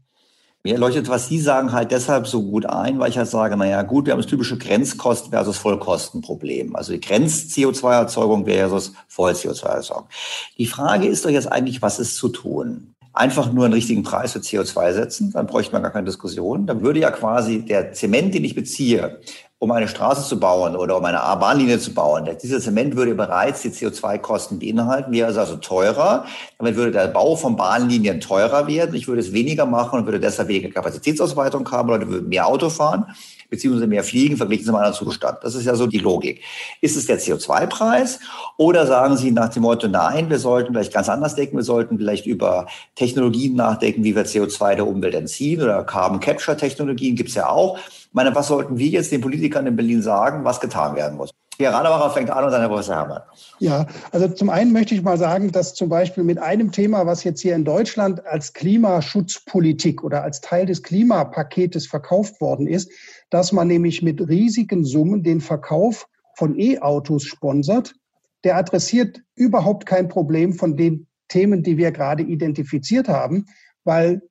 Mir leuchtet, was Sie sagen, halt deshalb so gut ein, weil ich halt sage, naja, gut, wir haben das typische Grenzkosten versus Vollkostenproblem. Also die Grenz-CO2-Erzeugung versus Voll-CO2-Erzeugung. Die Frage ist doch jetzt eigentlich, was ist zu tun? Einfach nur einen richtigen Preis für CO2 setzen, dann bräuchte man gar keine Diskussion. Dann würde ja quasi der Zement, den ich beziehe, um eine Straße zu bauen oder um eine Bahnlinie zu bauen. Dieser Zement würde bereits die CO2-Kosten beinhalten, wäre also teurer. Damit würde der Bau von Bahnlinien teurer werden. Ich würde es weniger machen und würde deshalb weniger Kapazitätsausweitung haben, Leute würden mehr Auto fahren beziehungsweise mehr fliegen verglichen zu anderen Zustand. Das ist ja so die Logik. Ist es der CO2-Preis oder sagen Sie nach dem Motto, nein, wir sollten vielleicht ganz anders denken, wir sollten vielleicht über Technologien nachdenken, wie wir CO2 der Umwelt entziehen oder Carbon Capture Technologien gibt es ja auch meine, was sollten wir jetzt den Politikern in Berlin sagen, was getan werden muss? Herr Rademacher fängt an und dann Herr Professor Herrmann. Ja, also zum einen möchte ich mal sagen, dass zum Beispiel mit einem Thema, was jetzt hier in Deutschland als Klimaschutzpolitik oder als Teil des Klimapaketes verkauft worden ist, dass man nämlich mit riesigen Summen den Verkauf von E-Autos sponsert. Der adressiert überhaupt kein Problem von den Themen, die wir gerade identifiziert haben, weil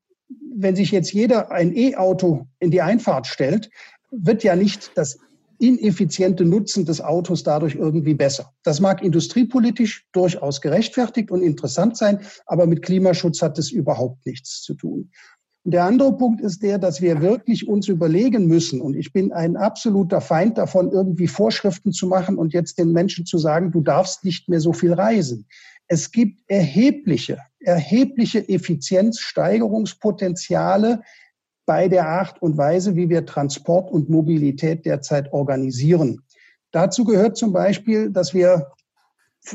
wenn sich jetzt jeder ein E-Auto in die Einfahrt stellt, wird ja nicht das ineffiziente Nutzen des Autos dadurch irgendwie besser. Das mag industriepolitisch durchaus gerechtfertigt und interessant sein, aber mit Klimaschutz hat es überhaupt nichts zu tun. Und der andere Punkt ist der, dass wir wirklich uns überlegen müssen, und ich bin ein absoluter Feind davon, irgendwie Vorschriften zu machen und jetzt den Menschen zu sagen, du darfst nicht mehr so viel reisen. Es gibt erhebliche, erhebliche Effizienzsteigerungspotenziale bei der Art und Weise, wie wir Transport und Mobilität derzeit organisieren. Dazu gehört zum Beispiel, dass wir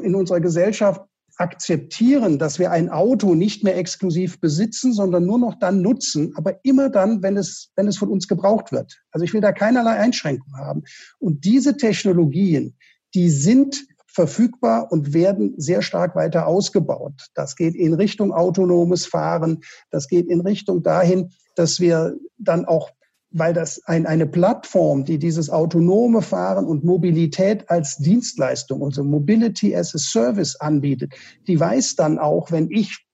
in unserer Gesellschaft akzeptieren, dass wir ein Auto nicht mehr exklusiv besitzen, sondern nur noch dann nutzen, aber immer dann, wenn es, wenn es von uns gebraucht wird. Also ich will da keinerlei Einschränkungen haben. Und diese Technologien, die sind verfügbar und werden sehr stark weiter ausgebaut. Das geht in Richtung autonomes Fahren. Das geht in Richtung dahin, dass wir dann auch weil das ein, eine Plattform, die dieses autonome Fahren und Mobilität als Dienstleistung, also Mobility as a Service anbietet, die weiß dann auch, wenn ich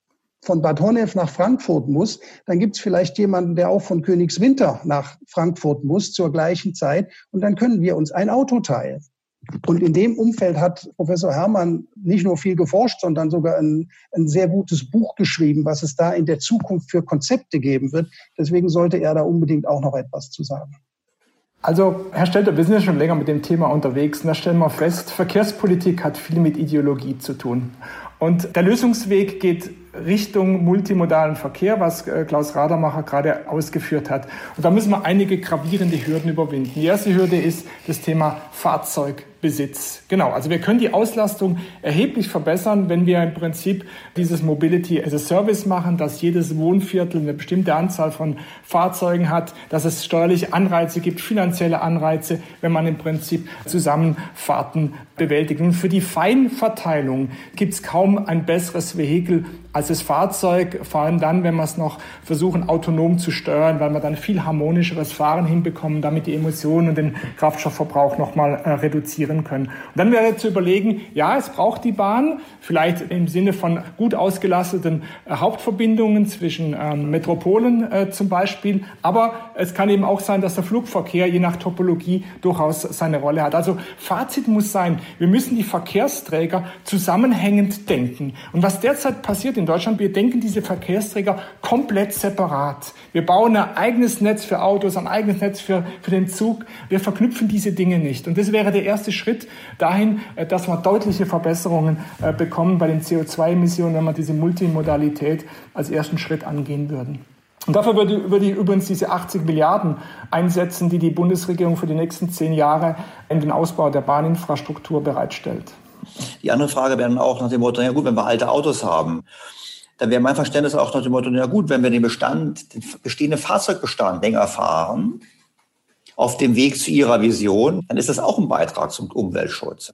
von Bad Honnef nach Frankfurt muss, dann gibt es vielleicht jemanden, der auch von Königswinter nach Frankfurt muss zur gleichen Zeit und dann können wir uns ein Auto teilen. Und in dem Umfeld hat Professor Herrmann nicht nur viel geforscht, sondern sogar ein, ein, sehr gutes Buch geschrieben, was es da in der Zukunft für Konzepte geben wird. Deswegen sollte er da unbedingt auch noch etwas zu sagen. Also, Herr Stelter, wir sind ja schon länger mit dem Thema unterwegs und da stellen wir fest, Verkehrspolitik hat viel mit Ideologie zu tun. Und der Lösungsweg geht Richtung multimodalen Verkehr, was äh, Klaus Radermacher gerade ausgeführt hat. Und da müssen wir einige gravierende Hürden überwinden. Die erste Hürde ist das Thema Fahrzeug. Besitz. Genau, also wir können die Auslastung erheblich verbessern, wenn wir im Prinzip dieses Mobility as a Service machen, dass jedes Wohnviertel eine bestimmte Anzahl von Fahrzeugen hat, dass es steuerliche Anreize gibt, finanzielle Anreize, wenn man im Prinzip Zusammenfahrten bewältigt. Und für die Feinverteilung gibt es kaum ein besseres Vehikel als das Fahrzeug, vor allem dann, wenn wir es noch versuchen, autonom zu steuern, weil wir dann viel harmonischeres Fahren hinbekommen, damit die Emissionen und den Kraftstoffverbrauch nochmal äh, reduzieren können. Und dann wäre zu überlegen, ja, es braucht die Bahn, vielleicht im Sinne von gut ausgelasteten äh, Hauptverbindungen zwischen ähm, Metropolen äh, zum Beispiel, aber es kann eben auch sein, dass der Flugverkehr je nach Topologie durchaus seine Rolle hat. Also Fazit muss sein, wir müssen die Verkehrsträger zusammenhängend denken. Und was derzeit passiert in Deutschland, wir denken diese Verkehrsträger komplett separat. Wir bauen ein eigenes Netz für Autos, ein eigenes Netz für, für den Zug. Wir verknüpfen diese Dinge nicht. Und das wäre der erste Schritt dahin, äh, dass wir deutliche Verbesserungen äh, bekommen bei den CO2-Emissionen, wenn wir diese Multimodalität als ersten Schritt angehen würden. Und dafür würde, würde ich übrigens diese 80 Milliarden einsetzen, die die Bundesregierung für die nächsten zehn Jahre in den Ausbau der Bahninfrastruktur bereitstellt. Die andere Frage wäre dann auch nach dem Motto, ja gut, wenn wir alte Autos haben, dann wäre mein Verständnis auch nach dem Motto, ja gut, wenn wir den Bestand, den bestehenden Fahrzeugbestand länger fahren, auf dem Weg zu ihrer Vision, dann ist das auch ein Beitrag zum Umweltschutz.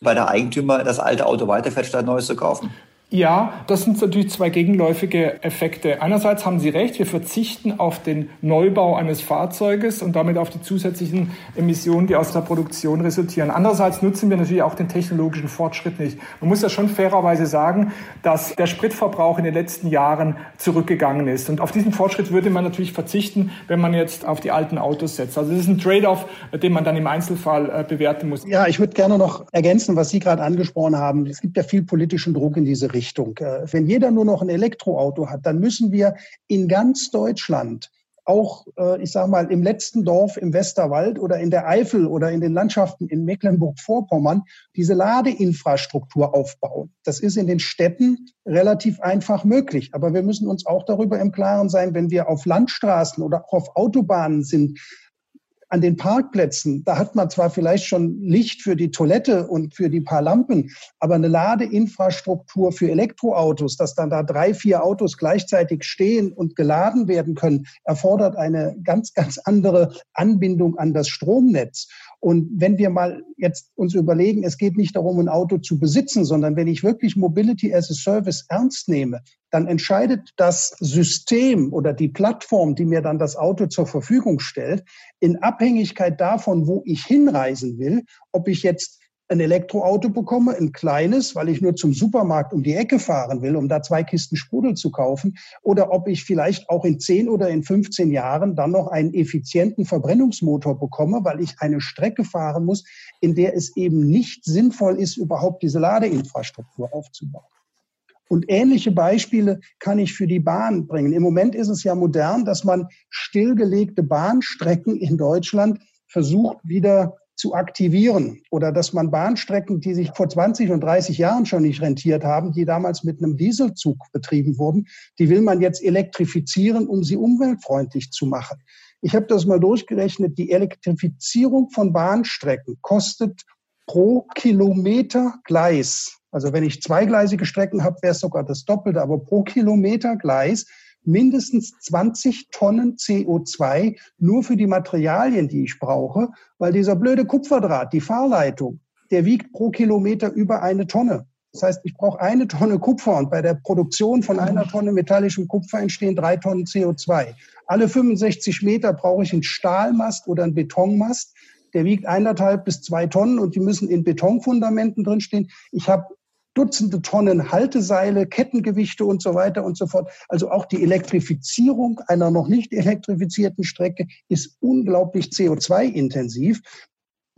Weil der Eigentümer das alte Auto weiterfährt, statt neues zu kaufen. Ja, das sind natürlich zwei gegenläufige Effekte. Einerseits haben Sie recht, wir verzichten auf den Neubau eines Fahrzeuges und damit auf die zusätzlichen Emissionen, die aus der Produktion resultieren. Andererseits nutzen wir natürlich auch den technologischen Fortschritt nicht. Man muss ja schon fairerweise sagen, dass der Spritverbrauch in den letzten Jahren zurückgegangen ist. Und auf diesen Fortschritt würde man natürlich verzichten, wenn man jetzt auf die alten Autos setzt. Also das ist ein Trade-off, den man dann im Einzelfall äh, bewerten muss. Ja, ich würde gerne noch ergänzen, was Sie gerade angesprochen haben. Es gibt ja viel politischen Druck in diese Richtung. Richtung. Äh, wenn jeder nur noch ein Elektroauto hat, dann müssen wir in ganz Deutschland auch, äh, ich sage mal, im letzten Dorf im Westerwald oder in der Eifel oder in den Landschaften in Mecklenburg-Vorpommern diese Ladeinfrastruktur aufbauen. Das ist in den Städten relativ einfach möglich. Aber wir müssen uns auch darüber im Klaren sein, wenn wir auf Landstraßen oder auch auf Autobahnen sind, an den Parkplätzen, da hat man zwar vielleicht schon Licht für die Toilette und für die paar Lampen, aber eine Ladeinfrastruktur für Elektroautos, dass dann da drei, vier Autos gleichzeitig stehen und geladen werden können, erfordert eine ganz, ganz andere Anbindung an das Stromnetz. Und wenn wir mal jetzt uns überlegen, es geht nicht darum, ein Auto zu besitzen, sondern wenn ich wirklich Mobility as a Service ernst nehme, dann entscheidet das System oder die Plattform, die mir dann das Auto zur Verfügung stellt, in Abhängigkeit davon, wo ich hinreisen will, ob ich jetzt ein Elektroauto bekomme, ein kleines, weil ich nur zum Supermarkt um die Ecke fahren will, um da zwei Kisten Sprudel zu kaufen, oder ob ich vielleicht auch in 10 oder in 15 Jahren dann noch einen effizienten Verbrennungsmotor bekomme, weil ich eine Strecke fahren muss, in der es eben nicht sinnvoll ist, überhaupt diese Ladeinfrastruktur aufzubauen. Und ähnliche Beispiele kann ich für die Bahn bringen. Im Moment ist es ja modern, dass man stillgelegte Bahnstrecken in Deutschland versucht wieder zu aktivieren oder dass man Bahnstrecken, die sich vor 20 und 30 Jahren schon nicht rentiert haben, die damals mit einem Dieselzug betrieben wurden, die will man jetzt elektrifizieren, um sie umweltfreundlich zu machen. Ich habe das mal durchgerechnet. Die Elektrifizierung von Bahnstrecken kostet pro Kilometer Gleis, also wenn ich zweigleisige Strecken habe, wäre es sogar das Doppelte, aber pro Kilometer Gleis mindestens 20 Tonnen CO2 nur für die Materialien, die ich brauche, weil dieser blöde Kupferdraht, die Fahrleitung, der wiegt pro Kilometer über eine Tonne. Das heißt, ich brauche eine Tonne Kupfer und bei der Produktion von einer Tonne metallischem Kupfer entstehen drei Tonnen CO2. Alle 65 Meter brauche ich einen Stahlmast oder einen Betonmast. Der wiegt eineinhalb bis zwei Tonnen und die müssen in Betonfundamenten drinstehen. Ich habe Dutzende Tonnen Halteseile, Kettengewichte und so weiter und so fort. Also auch die Elektrifizierung einer noch nicht elektrifizierten Strecke ist unglaublich CO2-intensiv.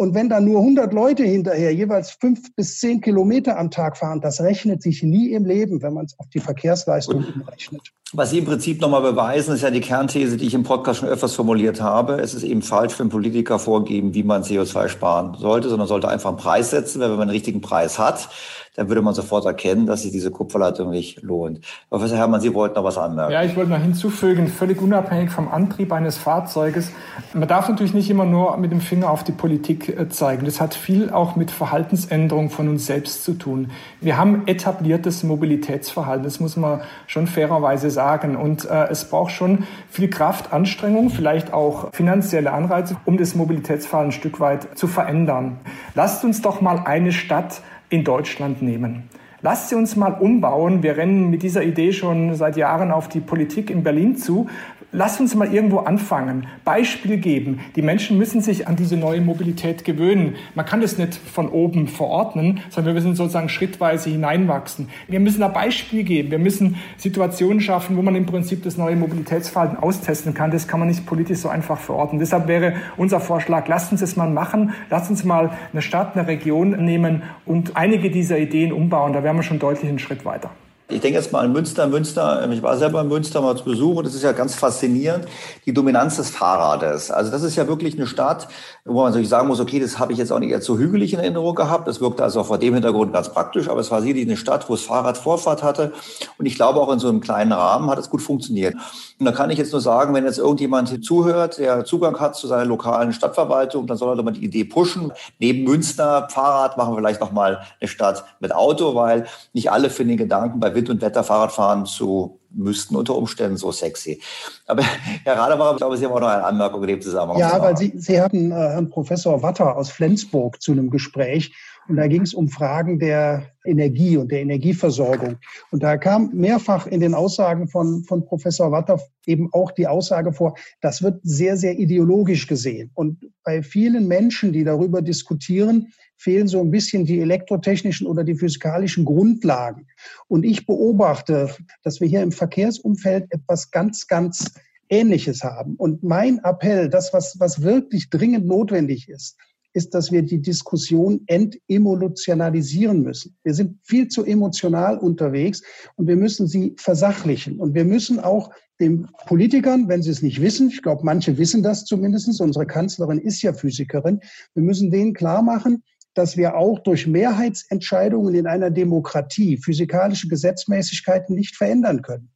Und wenn da nur 100 Leute hinterher jeweils fünf bis zehn Kilometer am Tag fahren, das rechnet sich nie im Leben, wenn man es auf die Verkehrsleistung umrechnet. Was Sie im Prinzip nochmal beweisen, ist ja die Kernthese, die ich im Podcast schon öfters formuliert habe. Es ist eben falsch, wenn Politiker vorgeben, wie man CO2 sparen sollte, sondern sollte einfach einen Preis setzen. Weil wenn man einen richtigen Preis hat, dann würde man sofort erkennen, dass sich diese Kupferleitung nicht lohnt. Professor Herrmann, Sie wollten noch was anmerken. Ja, ich wollte noch hinzufügen, völlig unabhängig vom Antrieb eines Fahrzeuges. Man darf natürlich nicht immer nur mit dem Finger auf die Politik äh, zeigen. Das hat viel auch mit Verhaltensänderung von uns selbst zu tun. Wir haben etabliertes Mobilitätsverhalten, das muss man schon fairerweise sagen. Und äh, es braucht schon viel Kraft, Anstrengung, vielleicht auch finanzielle Anreize, um das Mobilitätsverhalten ein Stück weit zu verändern. Lasst uns doch mal eine Stadt in Deutschland nehmen. Lasst sie uns mal umbauen. Wir rennen mit dieser Idee schon seit Jahren auf die Politik in Berlin zu. Lass uns mal irgendwo anfangen, Beispiel geben. Die Menschen müssen sich an diese neue Mobilität gewöhnen. Man kann das nicht von oben verordnen, sondern wir müssen sozusagen schrittweise hineinwachsen. Wir müssen ein Beispiel geben. Wir müssen Situationen schaffen, wo man im Prinzip das neue Mobilitätsverhalten austesten kann. Das kann man nicht politisch so einfach verordnen. Deshalb wäre unser Vorschlag, lasst uns das mal machen. Lasst uns mal eine Stadt, eine Region nehmen und einige dieser Ideen umbauen. Da wären wir schon deutlich einen Schritt weiter. Ich denke jetzt mal an Münster. Münster, ich war selber in Münster mal zu Besuch und es ist ja ganz faszinierend, die Dominanz des Fahrrades. Also das ist ja wirklich eine Stadt, wo man sich sagen muss, okay, das habe ich jetzt auch nicht eher zu hügelig in Erinnerung gehabt. Das wirkte also auch vor dem Hintergrund ganz praktisch, aber es war sicherlich eine Stadt, wo das Fahrrad Vorfahrt hatte. Und ich glaube, auch in so einem kleinen Rahmen hat es gut funktioniert. Und da kann ich jetzt nur sagen, wenn jetzt irgendjemand hier zuhört, der Zugang hat zu seiner lokalen Stadtverwaltung, dann soll er doch mal die Idee pushen. Neben Münster, Fahrrad, machen wir vielleicht noch mal eine Stadt mit Auto, weil nicht alle finden den Gedanken bei Wind und Wetter Fahrradfahren zu müssten unter Umständen so sexy. Aber [laughs] Herr Radebacher, ich glaube, Sie haben auch noch eine Anmerkung in dem Zusammenhang. Ja, weil Sie, Sie hatten äh, Herrn Professor Watter aus Flensburg zu einem Gespräch und da ging es um Fragen der Energie und der Energieversorgung. Und da kam mehrfach in den Aussagen von, von Professor Watter eben auch die Aussage vor, das wird sehr, sehr ideologisch gesehen. Und bei vielen Menschen, die darüber diskutieren, fehlen so ein bisschen die elektrotechnischen oder die physikalischen Grundlagen. Und ich beobachte, dass wir hier im Verkehrsumfeld etwas ganz, ganz Ähnliches haben. Und mein Appell, das, was, was wirklich dringend notwendig ist, ist, dass wir die Diskussion entemotionalisieren müssen. Wir sind viel zu emotional unterwegs und wir müssen sie versachlichen. Und wir müssen auch den Politikern, wenn sie es nicht wissen, ich glaube, manche wissen das zumindest, unsere Kanzlerin ist ja Physikerin, wir müssen denen klar machen, dass wir auch durch Mehrheitsentscheidungen in einer Demokratie physikalische Gesetzmäßigkeiten nicht verändern können.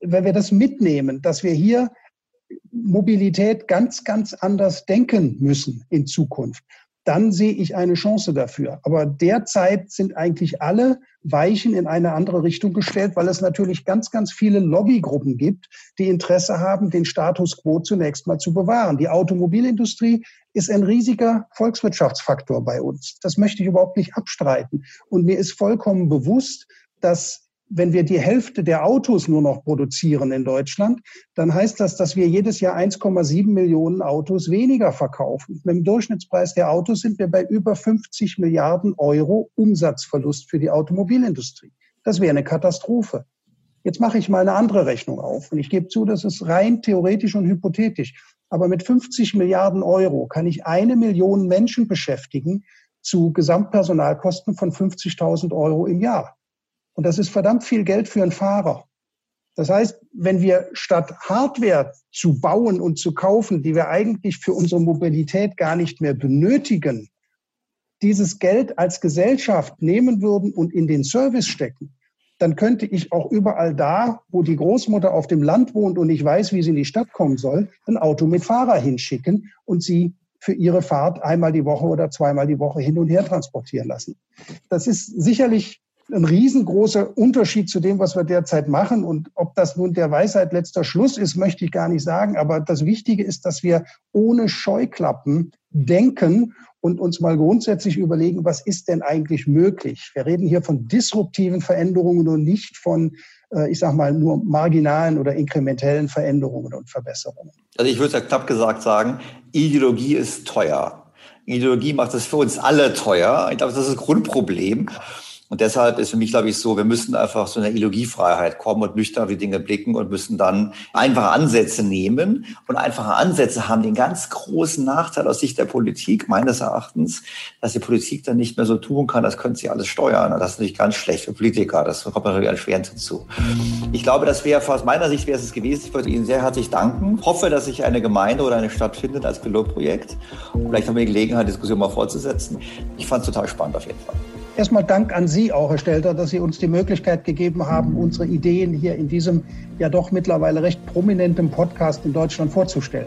Wenn wir das mitnehmen, dass wir hier Mobilität ganz, ganz anders denken müssen in Zukunft, dann sehe ich eine Chance dafür. Aber derzeit sind eigentlich alle Weichen in eine andere Richtung gestellt, weil es natürlich ganz, ganz viele Lobbygruppen gibt, die Interesse haben, den Status quo zunächst mal zu bewahren. Die Automobilindustrie ist ein riesiger Volkswirtschaftsfaktor bei uns. Das möchte ich überhaupt nicht abstreiten. Und mir ist vollkommen bewusst, dass wenn wir die Hälfte der Autos nur noch produzieren in Deutschland, dann heißt das, dass wir jedes Jahr 1,7 Millionen Autos weniger verkaufen. Mit dem Durchschnittspreis der Autos sind wir bei über 50 Milliarden Euro Umsatzverlust für die Automobilindustrie. Das wäre eine Katastrophe. Jetzt mache ich mal eine andere Rechnung auf. Und ich gebe zu, das ist rein theoretisch und hypothetisch. Aber mit 50 Milliarden Euro kann ich eine Million Menschen beschäftigen zu Gesamtpersonalkosten von 50.000 Euro im Jahr. Und das ist verdammt viel Geld für einen Fahrer. Das heißt, wenn wir statt Hardware zu bauen und zu kaufen, die wir eigentlich für unsere Mobilität gar nicht mehr benötigen, dieses Geld als Gesellschaft nehmen würden und in den Service stecken, dann könnte ich auch überall da, wo die Großmutter auf dem Land wohnt und ich weiß, wie sie in die Stadt kommen soll, ein Auto mit Fahrer hinschicken und sie für ihre Fahrt einmal die Woche oder zweimal die Woche hin und her transportieren lassen. Das ist sicherlich ein riesengroßer Unterschied zu dem, was wir derzeit machen. Und ob das nun der Weisheit letzter Schluss ist, möchte ich gar nicht sagen. Aber das Wichtige ist, dass wir ohne Scheuklappen denken und uns mal grundsätzlich überlegen, was ist denn eigentlich möglich? Wir reden hier von disruptiven Veränderungen und nicht von, äh, ich sag mal, nur marginalen oder inkrementellen Veränderungen und Verbesserungen. Also ich würde ja knapp gesagt sagen, Ideologie ist teuer. Ideologie macht es für uns alle teuer. Ich glaube, das ist das Grundproblem. Und deshalb ist für mich, glaube ich, so, wir müssen einfach zu einer Ideologiefreiheit kommen und nüchtern auf die Dinge blicken und müssen dann einfache Ansätze nehmen. Und einfache Ansätze haben den ganz großen Nachteil aus Sicht der Politik, meines Erachtens, dass die Politik dann nicht mehr so tun kann, das könnte sie alles steuern. Das ist natürlich ganz schlecht für Politiker. Das kommt natürlich erschwerend hinzu. Ich glaube, das wäre aus meiner Sicht wäre es gewesen. Ich wollte Ihnen sehr herzlich danken. Ich hoffe, dass sich eine Gemeinde oder eine Stadt findet als Pilotprojekt. Vielleicht haben wir die Gelegenheit, die Diskussion mal fortzusetzen. Ich fand es total spannend auf jeden Fall. Erstmal Dank an Sie auch, Herr Stelter, dass Sie uns die Möglichkeit gegeben haben, unsere Ideen hier in diesem ja doch mittlerweile recht prominenten Podcast in Deutschland vorzustellen.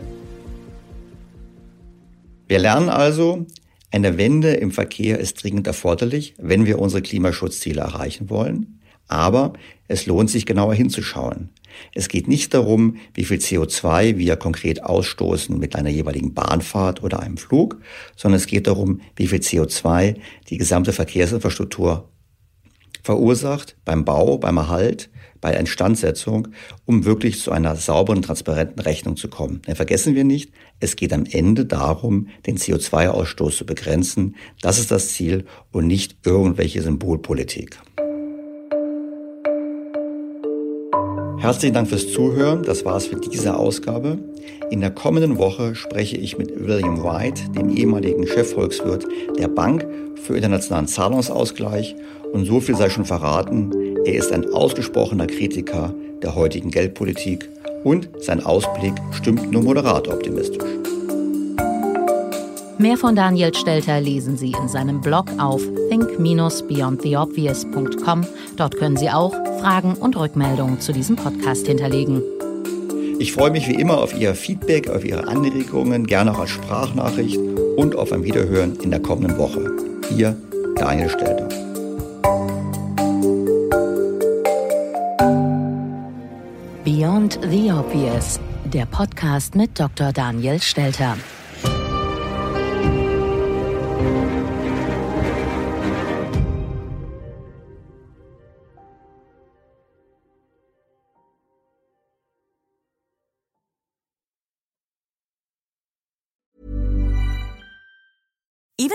Wir lernen also, eine Wende im Verkehr ist dringend erforderlich, wenn wir unsere Klimaschutzziele erreichen wollen. Aber es lohnt sich genauer hinzuschauen. Es geht nicht darum, wie viel CO2 wir konkret ausstoßen mit einer jeweiligen Bahnfahrt oder einem Flug, sondern es geht darum, wie viel CO2 die gesamte Verkehrsinfrastruktur verursacht beim Bau, beim Erhalt, bei Instandsetzung, um wirklich zu einer sauberen, transparenten Rechnung zu kommen. Denn vergessen wir nicht, es geht am Ende darum, den CO2-Ausstoß zu begrenzen. Das ist das Ziel und nicht irgendwelche Symbolpolitik. Herzlichen Dank fürs Zuhören. Das war es für diese Ausgabe. In der kommenden Woche spreche ich mit William White, dem ehemaligen Chefvolkswirt der Bank für internationalen Zahlungsausgleich. Und so viel sei schon verraten. Er ist ein ausgesprochener Kritiker der heutigen Geldpolitik und sein Ausblick stimmt nur moderat optimistisch. Mehr von Daniel Stelter lesen Sie in seinem Blog auf think-beyondtheobvious.com. Dort können Sie auch Fragen und Rückmeldungen zu diesem Podcast hinterlegen. Ich freue mich wie immer auf Ihr Feedback, auf Ihre Anregungen, gerne auch als Sprachnachricht und auf ein Wiederhören in der kommenden Woche. Ihr Daniel Stelter. Beyond the Obvious, der Podcast mit Dr. Daniel Stelter.